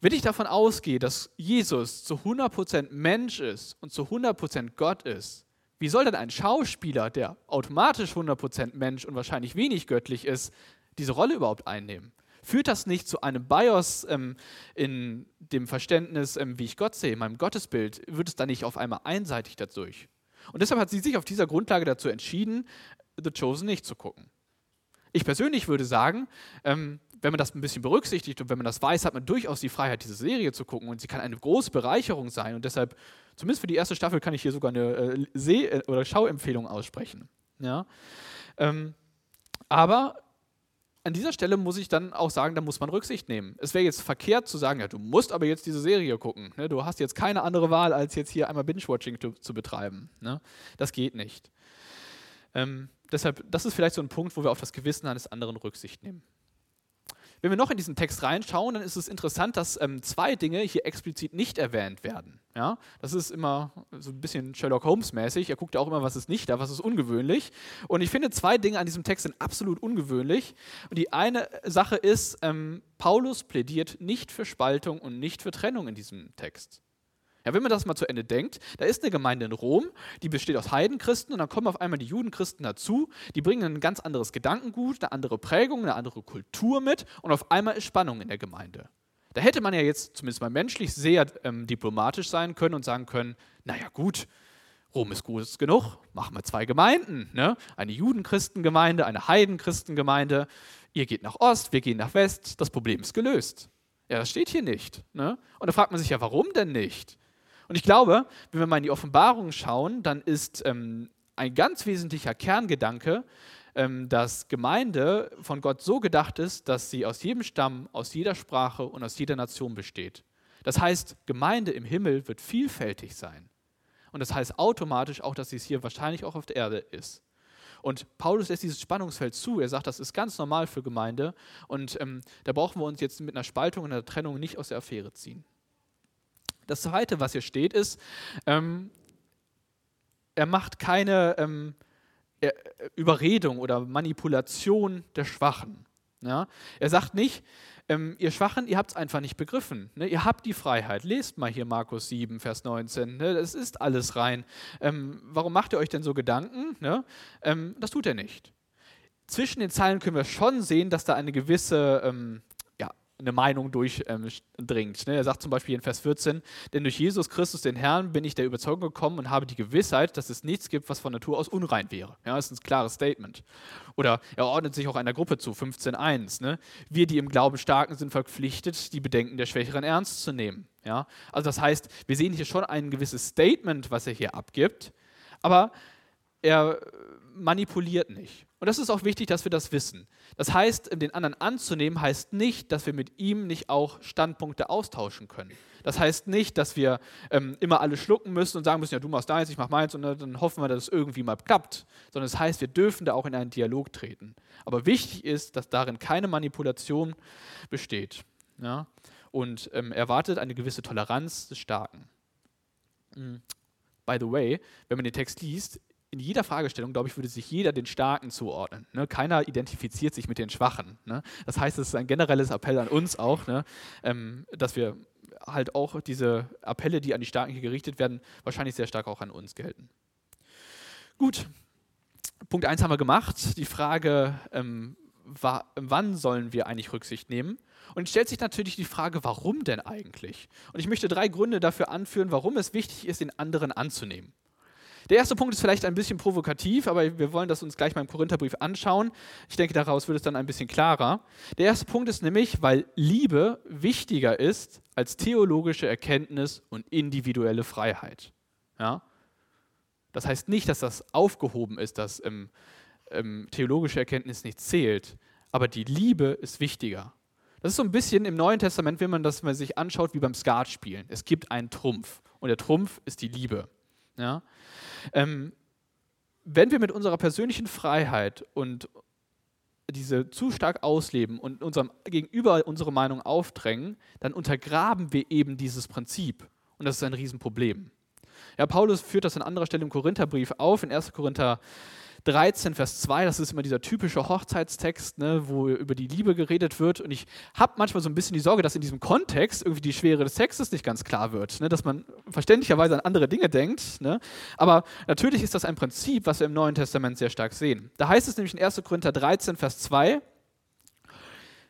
Speaker 1: wenn ich davon ausgehe, dass Jesus zu 100% Mensch ist und zu 100% Gott ist, wie soll denn ein Schauspieler, der automatisch 100% Mensch und wahrscheinlich wenig göttlich ist, diese Rolle überhaupt einnehmen? Führt das nicht zu einem Bios ähm, in dem Verständnis, ähm, wie ich Gott sehe, in meinem Gottesbild? Wird es dann nicht auf einmal einseitig dadurch? Und deshalb hat sie sich auf dieser Grundlage dazu entschieden, The Chosen nicht zu gucken. Ich persönlich würde sagen, ähm, wenn man das ein bisschen berücksichtigt und wenn man das weiß, hat man durchaus die Freiheit, diese Serie zu gucken und sie kann eine große Bereicherung sein und deshalb, zumindest für die erste Staffel, kann ich hier sogar eine äh, Seh- äh, oder Schauempfehlung aussprechen. Ja? Ähm, aber an dieser Stelle muss ich dann auch sagen, da muss man Rücksicht nehmen. Es wäre jetzt verkehrt zu sagen, ja, du musst aber jetzt diese Serie gucken. Ne? Du hast jetzt keine andere Wahl, als jetzt hier einmal Binge-Watching zu, zu, betreiben. Ne? Das geht nicht. Ähm, deshalb, das ist vielleicht so ein Punkt, wo wir auf das Gewissen eines anderen Rücksicht nehmen. Wenn wir noch in diesen Text reinschauen, dann ist es interessant, dass ähm, zwei Dinge hier explizit nicht erwähnt werden. Ja? Das ist immer so ein bisschen Sherlock Holmes-mäßig. Er guckt ja auch immer, was ist nicht da, was ist ungewöhnlich. Und ich finde, zwei Dinge an diesem Text sind absolut ungewöhnlich. Und die eine Sache ist, ähm, Paulus plädiert nicht für Spaltung und nicht für Trennung in diesem Text. Ja, wenn man das mal zu Ende denkt, da ist eine Gemeinde in Rom, die besteht aus Heidenchristen und dann kommen auf einmal die Judenchristen dazu, die bringen ein ganz anderes Gedankengut, eine andere Prägung, eine andere Kultur mit und auf einmal ist Spannung in der Gemeinde. Da hätte man ja jetzt zumindest mal menschlich sehr ähm, diplomatisch sein können und sagen können, naja gut, Rom ist gut genug, machen wir zwei Gemeinden, ne? eine Judenchristengemeinde, eine Heidenchristengemeinde, ihr geht nach Ost, wir gehen nach West, das Problem ist gelöst. Ja, das steht hier nicht. Ne? Und da fragt man sich ja, warum denn nicht? Und ich glaube, wenn wir mal in die Offenbarung schauen, dann ist ähm, ein ganz wesentlicher Kerngedanke, ähm, dass Gemeinde von Gott so gedacht ist, dass sie aus jedem Stamm, aus jeder Sprache und aus jeder Nation besteht. Das heißt, Gemeinde im Himmel wird vielfältig sein. Und das heißt automatisch auch, dass sie es hier wahrscheinlich auch auf der Erde ist. Und Paulus lässt dieses Spannungsfeld zu. Er sagt, das ist ganz normal für Gemeinde. Und ähm, da brauchen wir uns jetzt mit einer Spaltung und einer Trennung nicht aus der Affäre ziehen. Das Zweite, was hier steht, ist, ähm, er macht keine ähm, Überredung oder Manipulation der Schwachen. Ja? Er sagt nicht, ähm, ihr Schwachen, ihr habt es einfach nicht begriffen. Ne? Ihr habt die Freiheit. Lest mal hier Markus 7, Vers 19. Ne? Das ist alles rein. Ähm, warum macht ihr euch denn so Gedanken? Ne? Ähm, das tut er nicht. Zwischen den Zeilen können wir schon sehen, dass da eine gewisse ähm, eine Meinung durchdringt. Ähm, ne? Er sagt zum Beispiel in Vers 14, denn durch Jesus Christus, den Herrn, bin ich der Überzeugung gekommen und habe die Gewissheit, dass es nichts gibt, was von Natur aus unrein wäre. Ja, das ist ein klares Statement. Oder er ordnet sich auch einer Gruppe zu, 15.1. Ne? Wir, die im Glauben starken, sind verpflichtet, die Bedenken der Schwächeren ernst zu nehmen. Ja? Also das heißt, wir sehen hier schon ein gewisses Statement, was er hier abgibt, aber er manipuliert nicht. Und das ist auch wichtig, dass wir das wissen. Das heißt, den anderen anzunehmen, heißt nicht, dass wir mit ihm nicht auch Standpunkte austauschen können. Das heißt nicht, dass wir ähm, immer alle schlucken müssen und sagen müssen, ja, du machst deins, ich mach meins und dann hoffen wir, dass es irgendwie mal klappt. Sondern es das heißt, wir dürfen da auch in einen Dialog treten. Aber wichtig ist, dass darin keine Manipulation besteht. Ja? Und ähm, erwartet eine gewisse Toleranz des Starken. Mm. By the way, wenn man den Text liest, in jeder Fragestellung, glaube ich, würde sich jeder den Starken zuordnen. Ne? Keiner identifiziert sich mit den Schwachen. Ne? Das heißt, es ist ein generelles Appell an uns auch, ne? ähm, dass wir halt auch diese Appelle, die an die Starken hier gerichtet werden, wahrscheinlich sehr stark auch an uns gelten. Gut, Punkt 1 haben wir gemacht. Die Frage, ähm, war, wann sollen wir eigentlich Rücksicht nehmen? Und stellt sich natürlich die Frage, warum denn eigentlich? Und ich möchte drei Gründe dafür anführen, warum es wichtig ist, den anderen anzunehmen. Der erste Punkt ist vielleicht ein bisschen provokativ, aber wir wollen das uns gleich mal im Korintherbrief anschauen. Ich denke, daraus wird es dann ein bisschen klarer. Der erste Punkt ist nämlich, weil Liebe wichtiger ist als theologische Erkenntnis und individuelle Freiheit. Ja? Das heißt nicht, dass das aufgehoben ist, dass ähm, ähm, theologische Erkenntnis nicht zählt, aber die Liebe ist wichtiger. Das ist so ein bisschen im Neuen Testament, wenn man das mal sich anschaut, wie beim Skatspielen. Es gibt einen Trumpf und der Trumpf ist die Liebe. Ja? Ähm, wenn wir mit unserer persönlichen Freiheit und diese zu stark ausleben und unserem Gegenüber unsere Meinung aufdrängen, dann untergraben wir eben dieses Prinzip. Und das ist ein Riesenproblem. Ja, Paulus führt das an anderer Stelle im Korintherbrief auf, in 1. Korinther 13, Vers 2, das ist immer dieser typische Hochzeitstext, ne, wo über die Liebe geredet wird. Und ich habe manchmal so ein bisschen die Sorge, dass in diesem Kontext irgendwie die Schwere des Textes nicht ganz klar wird, ne, dass man verständlicherweise an andere Dinge denkt. Ne. Aber natürlich ist das ein Prinzip, was wir im Neuen Testament sehr stark sehen. Da heißt es nämlich in 1. Korinther 13, Vers 2,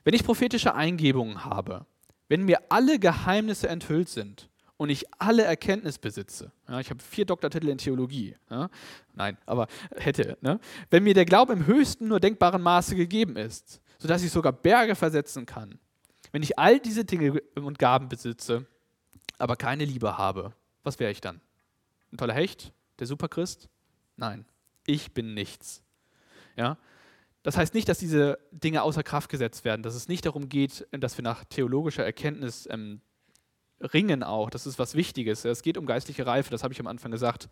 Speaker 1: wenn ich prophetische Eingebungen habe, wenn mir alle Geheimnisse enthüllt sind und ich alle Erkenntnis besitze, ja, ich habe vier Doktortitel in Theologie, ja, nein, aber hätte, ne? wenn mir der Glaube im höchsten nur denkbaren Maße gegeben ist, sodass ich sogar Berge versetzen kann, wenn ich all diese Dinge und Gaben besitze, aber keine Liebe habe, was wäre ich dann? Ein toller Hecht? Der Superchrist? Nein, ich bin nichts. Ja? Das heißt nicht, dass diese Dinge außer Kraft gesetzt werden, dass es nicht darum geht, dass wir nach theologischer Erkenntnis ähm, ringen auch. Das ist was Wichtiges. Es geht um geistliche Reife, das habe ich am Anfang gesagt,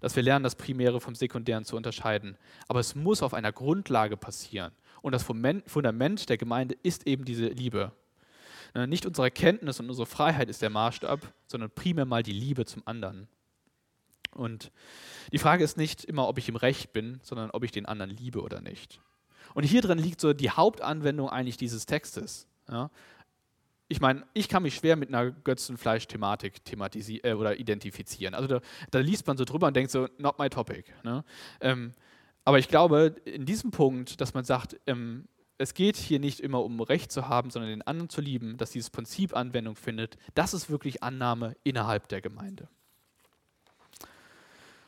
Speaker 1: dass wir lernen, das Primäre vom Sekundären zu unterscheiden. Aber es muss auf einer Grundlage passieren. Und das Fundament der Gemeinde ist eben diese Liebe. Ne, nicht unsere Erkenntnis und unsere Freiheit ist der Maßstab, sondern primär mal die Liebe zum anderen. Und die Frage ist nicht immer, ob ich im Recht bin, sondern ob ich den anderen liebe oder nicht. Und hier drin liegt so die Hauptanwendung eigentlich dieses Textes. Ja? Ich meine, ich kann mich schwer mit einer Götzenfleisch-Thematik äh, oder identifizieren. Also da, da, liest man so drüber und denkt so, not my topic. Ne? Ähm, aber ich glaube, in diesem Punkt, dass man sagt, ähm, es geht hier nicht immer um Recht zu haben, sondern den anderen zu lieben, dass dieses Prinzip Anwendung findet, das ist wirklich Annahme innerhalb der Gemeinde.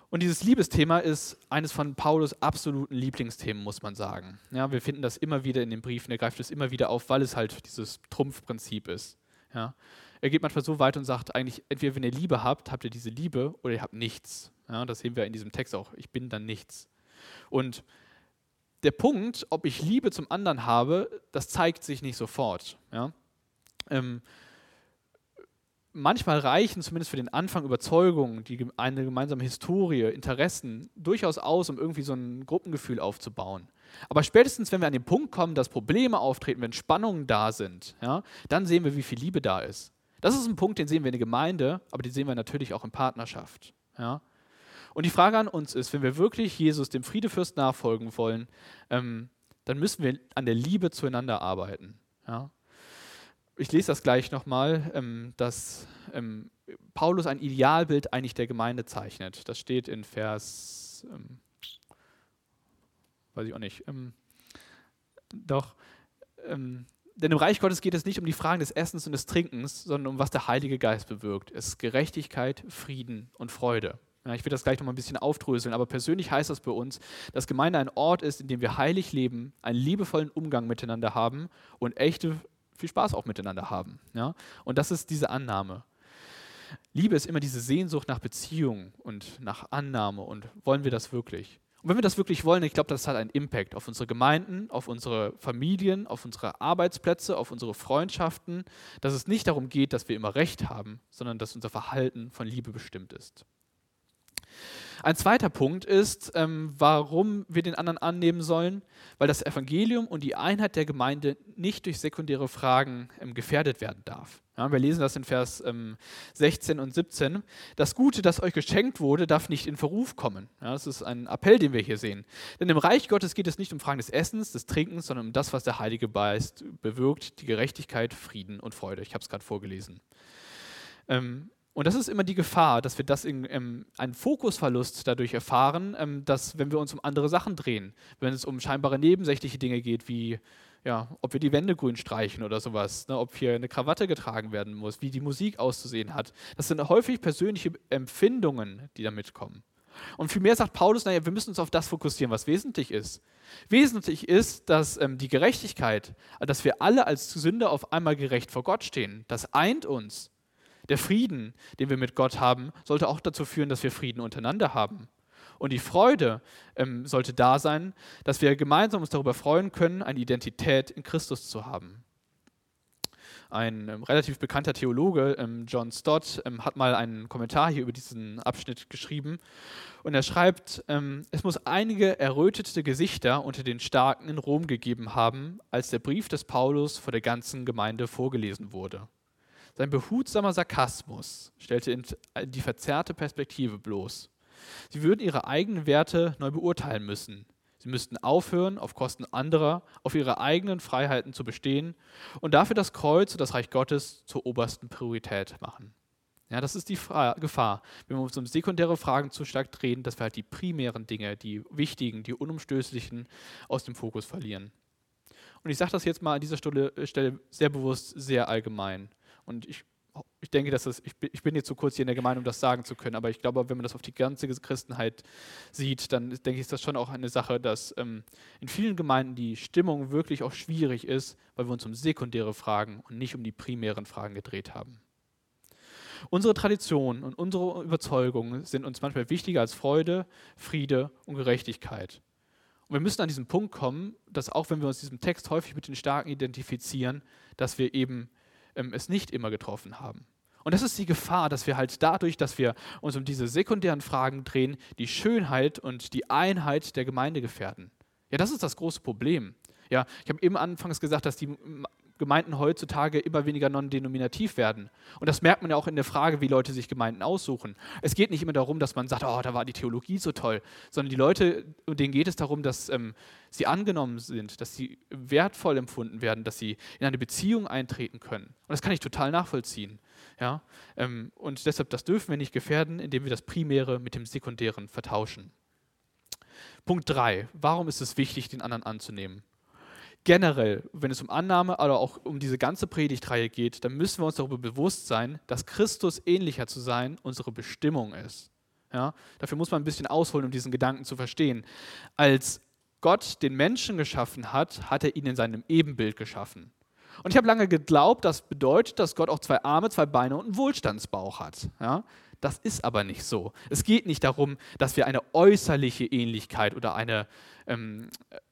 Speaker 1: Und dieses Liebesthema ist eines von Paulus absoluten Lieblingsthemen, muss man sagen. Ja, wir finden das immer wieder in den Briefen, er greift es immer wieder auf, weil es halt dieses Trumpfprinzip ist. Ja. Er geht manchmal so weit und sagt eigentlich, entweder wenn ihr Liebe habt, habt ihr diese Liebe oder ihr habt nichts. Ja, das sehen wir in diesem Text auch. Ich bin dann nichts. Und der Punkt, ob ich Liebe zum anderen habe, das zeigt sich nicht sofort. Ja? Ähm, manchmal reichen zumindest für den Anfang Überzeugungen, die, eine gemeinsame Historie, Interessen durchaus aus, um irgendwie so ein Gruppengefühl aufzubauen. Aber spätestens, wenn wir an den Punkt kommen, dass Probleme auftreten, wenn Spannungen da sind, ja, dann sehen wir, wie viel Liebe da ist. Das ist ein Punkt, den sehen wir in der Gemeinde, aber den sehen wir natürlich auch in Partnerschaft. Ja. Und die Frage an uns ist, wenn wir wirklich Jesus, dem Friedefürst, nachfolgen wollen, ähm, dann müssen wir an der Liebe zueinander arbeiten. Ja. Ich lese das gleich nochmal, ähm, dass ähm, Paulus ein Idealbild eigentlich der Gemeinde zeichnet. Das steht in Vers ähm, weiß ich auch nicht. Ähm, doch, ähm, denn im Reich Gottes geht es nicht um die Fragen des Essens und des Trinkens, sondern um was der Heilige Geist bewirkt. Es ist Gerechtigkeit, Frieden und Freude. Ja, ich will das gleich noch mal ein bisschen aufdröseln, aber persönlich heißt das bei uns, dass Gemeinde ein Ort ist, in dem wir heilig leben, einen liebevollen Umgang miteinander haben und echte viel Spaß auch miteinander haben. Ja? Und das ist diese Annahme. Liebe ist immer diese Sehnsucht nach Beziehung und nach Annahme und wollen wir das wirklich? Und wenn wir das wirklich wollen, ich glaube, das hat einen Impact auf unsere Gemeinden, auf unsere Familien, auf unsere Arbeitsplätze, auf unsere Freundschaften, dass es nicht darum geht, dass wir immer Recht haben, sondern dass unser Verhalten von Liebe bestimmt ist. Ein zweiter Punkt ist, ähm, warum wir den anderen annehmen sollen, weil das Evangelium und die Einheit der Gemeinde nicht durch sekundäre Fragen ähm, gefährdet werden darf. Ja, wir lesen das in Vers ähm, 16 und 17. Das Gute, das euch geschenkt wurde, darf nicht in Verruf kommen. Ja, das ist ein Appell, den wir hier sehen. Denn im Reich Gottes geht es nicht um Fragen des Essens, des Trinkens, sondern um das, was der Heilige Geist bewirkt, die Gerechtigkeit, Frieden und Freude. Ich habe es gerade vorgelesen. Ähm, und das ist immer die Gefahr, dass wir das in ähm, einen Fokusverlust dadurch erfahren, ähm, dass wenn wir uns um andere Sachen drehen, wenn es um scheinbare nebensächliche Dinge geht, wie ja, ob wir die Wände grün streichen oder sowas, ne, ob hier eine Krawatte getragen werden muss, wie die Musik auszusehen hat. Das sind häufig persönliche Empfindungen, die damit kommen. Und vielmehr sagt Paulus, naja, wir müssen uns auf das fokussieren, was wesentlich ist. Wesentlich ist, dass ähm, die Gerechtigkeit, dass wir alle als Sünder auf einmal gerecht vor Gott stehen, das eint uns. Der Frieden, den wir mit Gott haben, sollte auch dazu führen, dass wir Frieden untereinander haben. Und die Freude ähm, sollte da sein, dass wir gemeinsam uns darüber freuen können, eine Identität in Christus zu haben. Ein ähm, relativ bekannter Theologe, ähm, John Stott, ähm, hat mal einen Kommentar hier über diesen Abschnitt geschrieben. Und er schreibt, ähm, es muss einige errötete Gesichter unter den Starken in Rom gegeben haben, als der Brief des Paulus vor der ganzen Gemeinde vorgelesen wurde. Sein behutsamer Sarkasmus stellte die verzerrte Perspektive bloß. Sie würden ihre eigenen Werte neu beurteilen müssen. Sie müssten aufhören, auf Kosten anderer, auf ihre eigenen Freiheiten zu bestehen und dafür das Kreuz und das Reich Gottes zur obersten Priorität machen. Ja, das ist die Gefahr, wenn wir uns um sekundäre Fragen zu stark drehen, dass wir halt die primären Dinge, die wichtigen, die unumstößlichen aus dem Fokus verlieren. Und ich sage das jetzt mal an dieser Stelle sehr bewusst, sehr allgemein. Und ich, ich denke, dass das, ich, ich bin jetzt zu kurz hier in der Gemeinde, um das sagen zu können, aber ich glaube, wenn man das auf die ganze Christenheit sieht, dann denke ich, ist das schon auch eine Sache, dass ähm, in vielen Gemeinden die Stimmung wirklich auch schwierig ist, weil wir uns um sekundäre Fragen und nicht um die primären Fragen gedreht haben. Unsere Traditionen und unsere Überzeugungen sind uns manchmal wichtiger als Freude, Friede und Gerechtigkeit. Und wir müssen an diesen Punkt kommen, dass auch wenn wir uns diesem Text häufig mit den Starken identifizieren, dass wir eben ähm, es nicht immer getroffen haben. Und das ist die Gefahr, dass wir halt dadurch, dass wir uns um diese sekundären Fragen drehen, die Schönheit und die Einheit der Gemeinde gefährden. Ja, das ist das große Problem. Ja, ich habe eben anfangs gesagt, dass die Gemeinden heutzutage immer weniger non-denominativ werden. Und das merkt man ja auch in der Frage, wie Leute sich Gemeinden aussuchen. Es geht nicht immer darum, dass man sagt, oh, da war die Theologie so toll, sondern die Leute, denen geht es darum, dass ähm, sie angenommen sind, dass sie wertvoll empfunden werden, dass sie in eine Beziehung eintreten können. Und das kann ich total nachvollziehen. Ja? Ähm, und deshalb, das dürfen wir nicht gefährden, indem wir das Primäre mit dem Sekundären vertauschen. Punkt 3. Warum ist es wichtig, den anderen anzunehmen? Generell, wenn es um Annahme, aber auch um diese ganze Predigtreihe geht, dann müssen wir uns darüber bewusst sein, dass Christus ähnlicher zu sein unsere Bestimmung ist. Ja? Dafür muss man ein bisschen ausholen, um diesen Gedanken zu verstehen. Als Gott den Menschen geschaffen hat, hat er ihn in seinem Ebenbild geschaffen. Und ich habe lange geglaubt, das bedeutet, dass Gott auch zwei Arme, zwei Beine und einen Wohlstandsbauch hat. Ja? Das ist aber nicht so. Es geht nicht darum, dass wir eine äußerliche Ähnlichkeit oder eine ähm,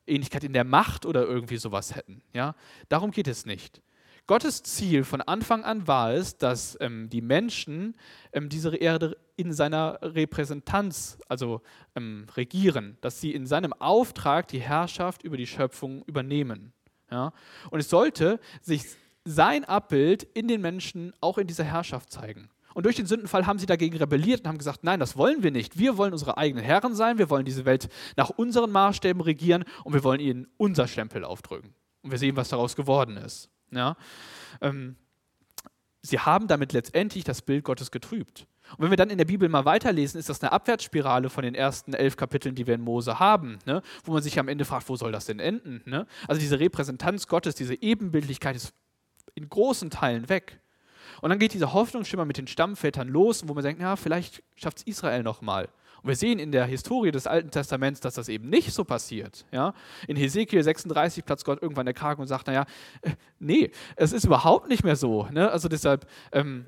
Speaker 1: Ähnlichkeit in der Macht oder irgendwie sowas hätten. Ja? Darum geht es nicht. Gottes Ziel von Anfang an war es, dass ähm, die Menschen ähm, diese Erde in seiner Repräsentanz, also ähm, regieren, dass sie in seinem Auftrag die Herrschaft über die Schöpfung übernehmen. Ja? Und es sollte sich sein Abbild in den Menschen auch in dieser Herrschaft zeigen. Und durch den Sündenfall haben sie dagegen rebelliert und haben gesagt, nein, das wollen wir nicht. Wir wollen unsere eigenen Herren sein, wir wollen diese Welt nach unseren Maßstäben regieren und wir wollen ihnen unser Stempel aufdrücken. Und wir sehen, was daraus geworden ist. Ja? Ähm, sie haben damit letztendlich das Bild Gottes getrübt. Und wenn wir dann in der Bibel mal weiterlesen, ist das eine Abwärtsspirale von den ersten elf Kapiteln, die wir in Mose haben, ne? wo man sich am Ende fragt, wo soll das denn enden? Ne? Also diese Repräsentanz Gottes, diese Ebenbildlichkeit ist in großen Teilen weg. Und dann geht dieser Hoffnungsschimmer mit den Stammvätern los, wo man denkt, ja, vielleicht schafft es Israel nochmal. Und wir sehen in der Historie des Alten Testaments, dass das eben nicht so passiert. Ja? In Hesekiel 36 platzt Gott irgendwann der Kragen und sagt, naja, äh, nee, es ist überhaupt nicht mehr so. Ne? Also deshalb, ähm,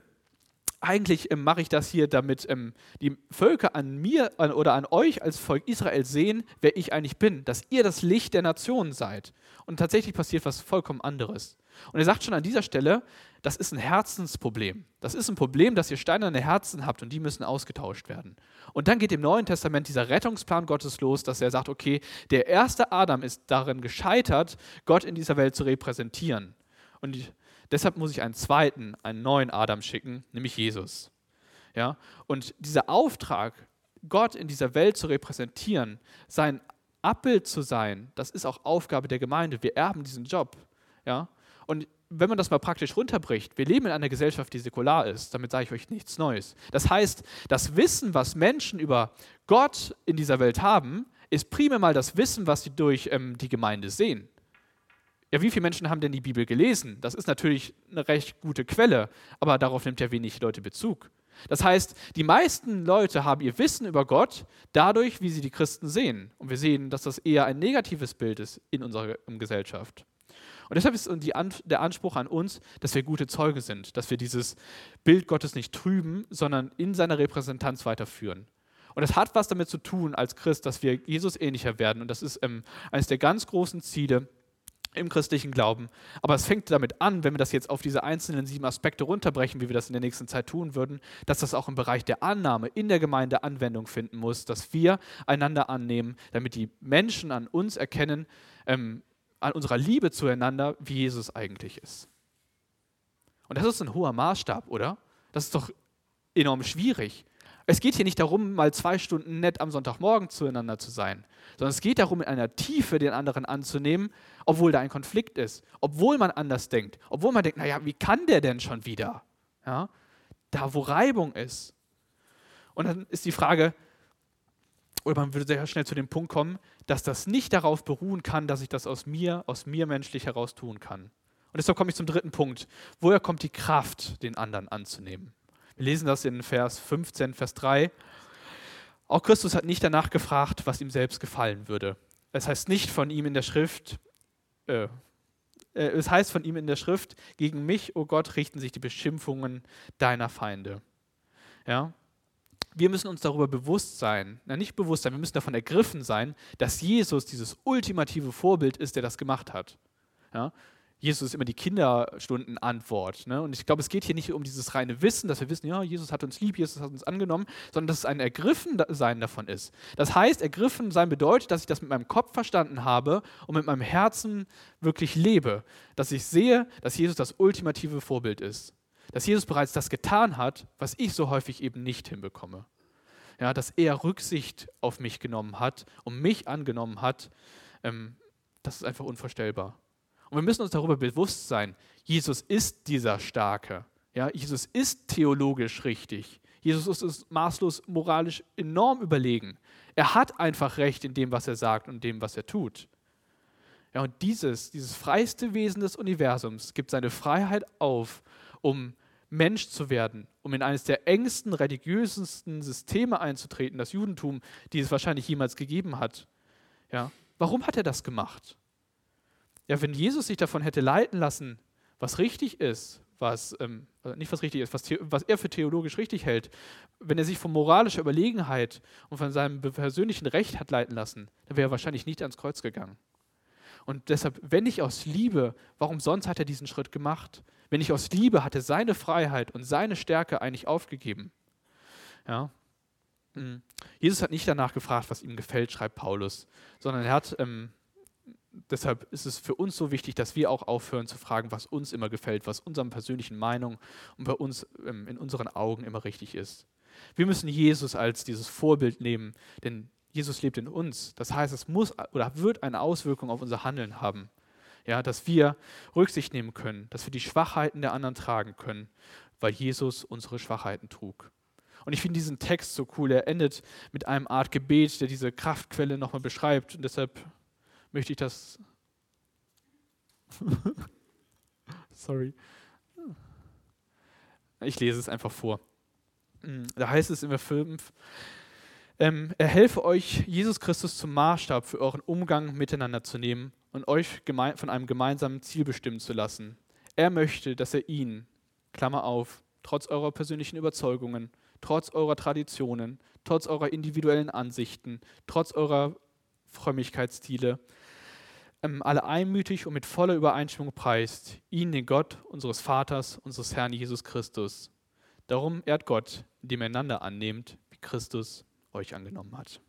Speaker 1: eigentlich ähm, mache ich das hier, damit ähm, die Völker an mir an, oder an euch als Volk Israel sehen, wer ich eigentlich bin, dass ihr das Licht der Nationen seid. Und tatsächlich passiert was vollkommen anderes. Und er sagt schon an dieser Stelle, das ist ein Herzensproblem. Das ist ein Problem, dass ihr steinerne Herzen habt und die müssen ausgetauscht werden. Und dann geht im Neuen Testament dieser Rettungsplan Gottes los, dass er sagt, okay, der erste Adam ist darin gescheitert, Gott in dieser Welt zu repräsentieren. Und deshalb muss ich einen zweiten, einen neuen Adam schicken, nämlich Jesus. Ja? Und dieser Auftrag, Gott in dieser Welt zu repräsentieren, sein Abbild zu sein, das ist auch Aufgabe der Gemeinde. Wir erben diesen Job. Ja? Und wenn man das mal praktisch runterbricht, wir leben in einer Gesellschaft, die säkular ist, damit sage ich euch nichts Neues. Das heißt, das Wissen, was Menschen über Gott in dieser Welt haben, ist primär mal das Wissen, was sie durch ähm, die Gemeinde sehen. Ja, wie viele Menschen haben denn die Bibel gelesen? Das ist natürlich eine recht gute Quelle, aber darauf nimmt ja wenig Leute Bezug. Das heißt, die meisten Leute haben ihr Wissen über Gott dadurch, wie sie die Christen sehen. Und wir sehen, dass das eher ein negatives Bild ist in unserer Gesellschaft. Und deshalb ist der Anspruch an uns, dass wir gute Zeuge sind, dass wir dieses Bild Gottes nicht trüben, sondern in seiner Repräsentanz weiterführen. Und das hat was damit zu tun als Christ, dass wir Jesus ähnlicher werden. Und das ist ähm, eines der ganz großen Ziele im christlichen Glauben. Aber es fängt damit an, wenn wir das jetzt auf diese einzelnen sieben Aspekte runterbrechen, wie wir das in der nächsten Zeit tun würden, dass das auch im Bereich der Annahme in der Gemeinde Anwendung finden muss, dass wir einander annehmen, damit die Menschen an uns erkennen, ähm, an unserer Liebe zueinander, wie Jesus eigentlich ist. Und das ist ein hoher Maßstab, oder? Das ist doch enorm schwierig. Es geht hier nicht darum, mal zwei Stunden nett am Sonntagmorgen zueinander zu sein, sondern es geht darum, in einer Tiefe den anderen anzunehmen, obwohl da ein Konflikt ist, obwohl man anders denkt, obwohl man denkt, naja, wie kann der denn schon wieder? Ja? Da, wo Reibung ist. Und dann ist die Frage, oder man würde sehr schnell zu dem Punkt kommen, dass das nicht darauf beruhen kann, dass ich das aus mir, aus mir menschlich heraus tun kann. Und deshalb komme ich zum dritten Punkt. Woher kommt die Kraft, den anderen anzunehmen? Wir lesen das in Vers 15, Vers 3. Auch Christus hat nicht danach gefragt, was ihm selbst gefallen würde. Es heißt nicht von ihm in der Schrift, äh, äh, es heißt von ihm in der Schrift, gegen mich, o oh Gott, richten sich die Beschimpfungen deiner Feinde. Ja? wir müssen uns darüber bewusst sein, na nicht bewusst sein, wir müssen davon ergriffen sein, dass Jesus dieses ultimative Vorbild ist, der das gemacht hat. Ja? Jesus ist immer die Kinderstundenantwort. Ne? Und ich glaube, es geht hier nicht um dieses reine Wissen, dass wir wissen, ja, Jesus hat uns lieb, Jesus hat uns angenommen, sondern dass es ein Ergriffensein davon ist. Das heißt, ergriffen sein bedeutet, dass ich das mit meinem Kopf verstanden habe und mit meinem Herzen wirklich lebe. Dass ich sehe, dass Jesus das ultimative Vorbild ist dass Jesus bereits das getan hat, was ich so häufig eben nicht hinbekomme. Ja, dass er Rücksicht auf mich genommen hat und mich angenommen hat, ähm, das ist einfach unvorstellbar. Und wir müssen uns darüber bewusst sein, Jesus ist dieser Starke. Ja, Jesus ist theologisch richtig. Jesus ist uns maßlos moralisch enorm überlegen. Er hat einfach Recht in dem, was er sagt und dem, was er tut. Ja, und dieses, dieses freiste Wesen des Universums gibt seine Freiheit auf, um Mensch zu werden, um in eines der engsten, religiösesten Systeme einzutreten, das Judentum, die es wahrscheinlich jemals gegeben hat. Ja, warum hat er das gemacht? Ja, wenn Jesus sich davon hätte leiten lassen, was richtig ist, was ähm, nicht was richtig ist, was, was er für theologisch richtig hält, wenn er sich von moralischer Überlegenheit und von seinem persönlichen Recht hat leiten lassen, dann wäre er wahrscheinlich nicht ans Kreuz gegangen. Und deshalb, wenn nicht aus Liebe, warum sonst hat er diesen Schritt gemacht? Wenn nicht aus Liebe, hat er seine Freiheit und seine Stärke eigentlich aufgegeben. Ja. Hm. Jesus hat nicht danach gefragt, was ihm gefällt, schreibt Paulus, sondern er hat ähm, deshalb ist es für uns so wichtig, dass wir auch aufhören zu fragen, was uns immer gefällt, was unseren persönlichen Meinung und bei uns ähm, in unseren Augen immer richtig ist. Wir müssen Jesus als dieses Vorbild nehmen, denn Jesus lebt in uns. Das heißt, es muss oder wird eine Auswirkung auf unser Handeln haben. Ja, dass wir Rücksicht nehmen können, dass wir die Schwachheiten der anderen tragen können, weil Jesus unsere Schwachheiten trug. Und ich finde diesen Text so cool. Er endet mit einem Art Gebet, der diese Kraftquelle nochmal beschreibt. Und deshalb möchte ich das. *laughs* Sorry. Ich lese es einfach vor. Da heißt es in Vers 5, ähm, er helfe euch, Jesus Christus zum Maßstab für euren Umgang miteinander zu nehmen und euch von einem gemeinsamen Ziel bestimmen zu lassen. Er möchte, dass er ihn, Klammer auf, trotz eurer persönlichen Überzeugungen, trotz eurer Traditionen, trotz eurer individuellen Ansichten, trotz eurer Frömmigkeitsstile, ähm, alle einmütig und mit voller Übereinstimmung preist, ihn, den Gott unseres Vaters, unseres Herrn Jesus Christus. Darum ehrt Gott, indem er einander annehmt, wie Christus euch angenommen hat.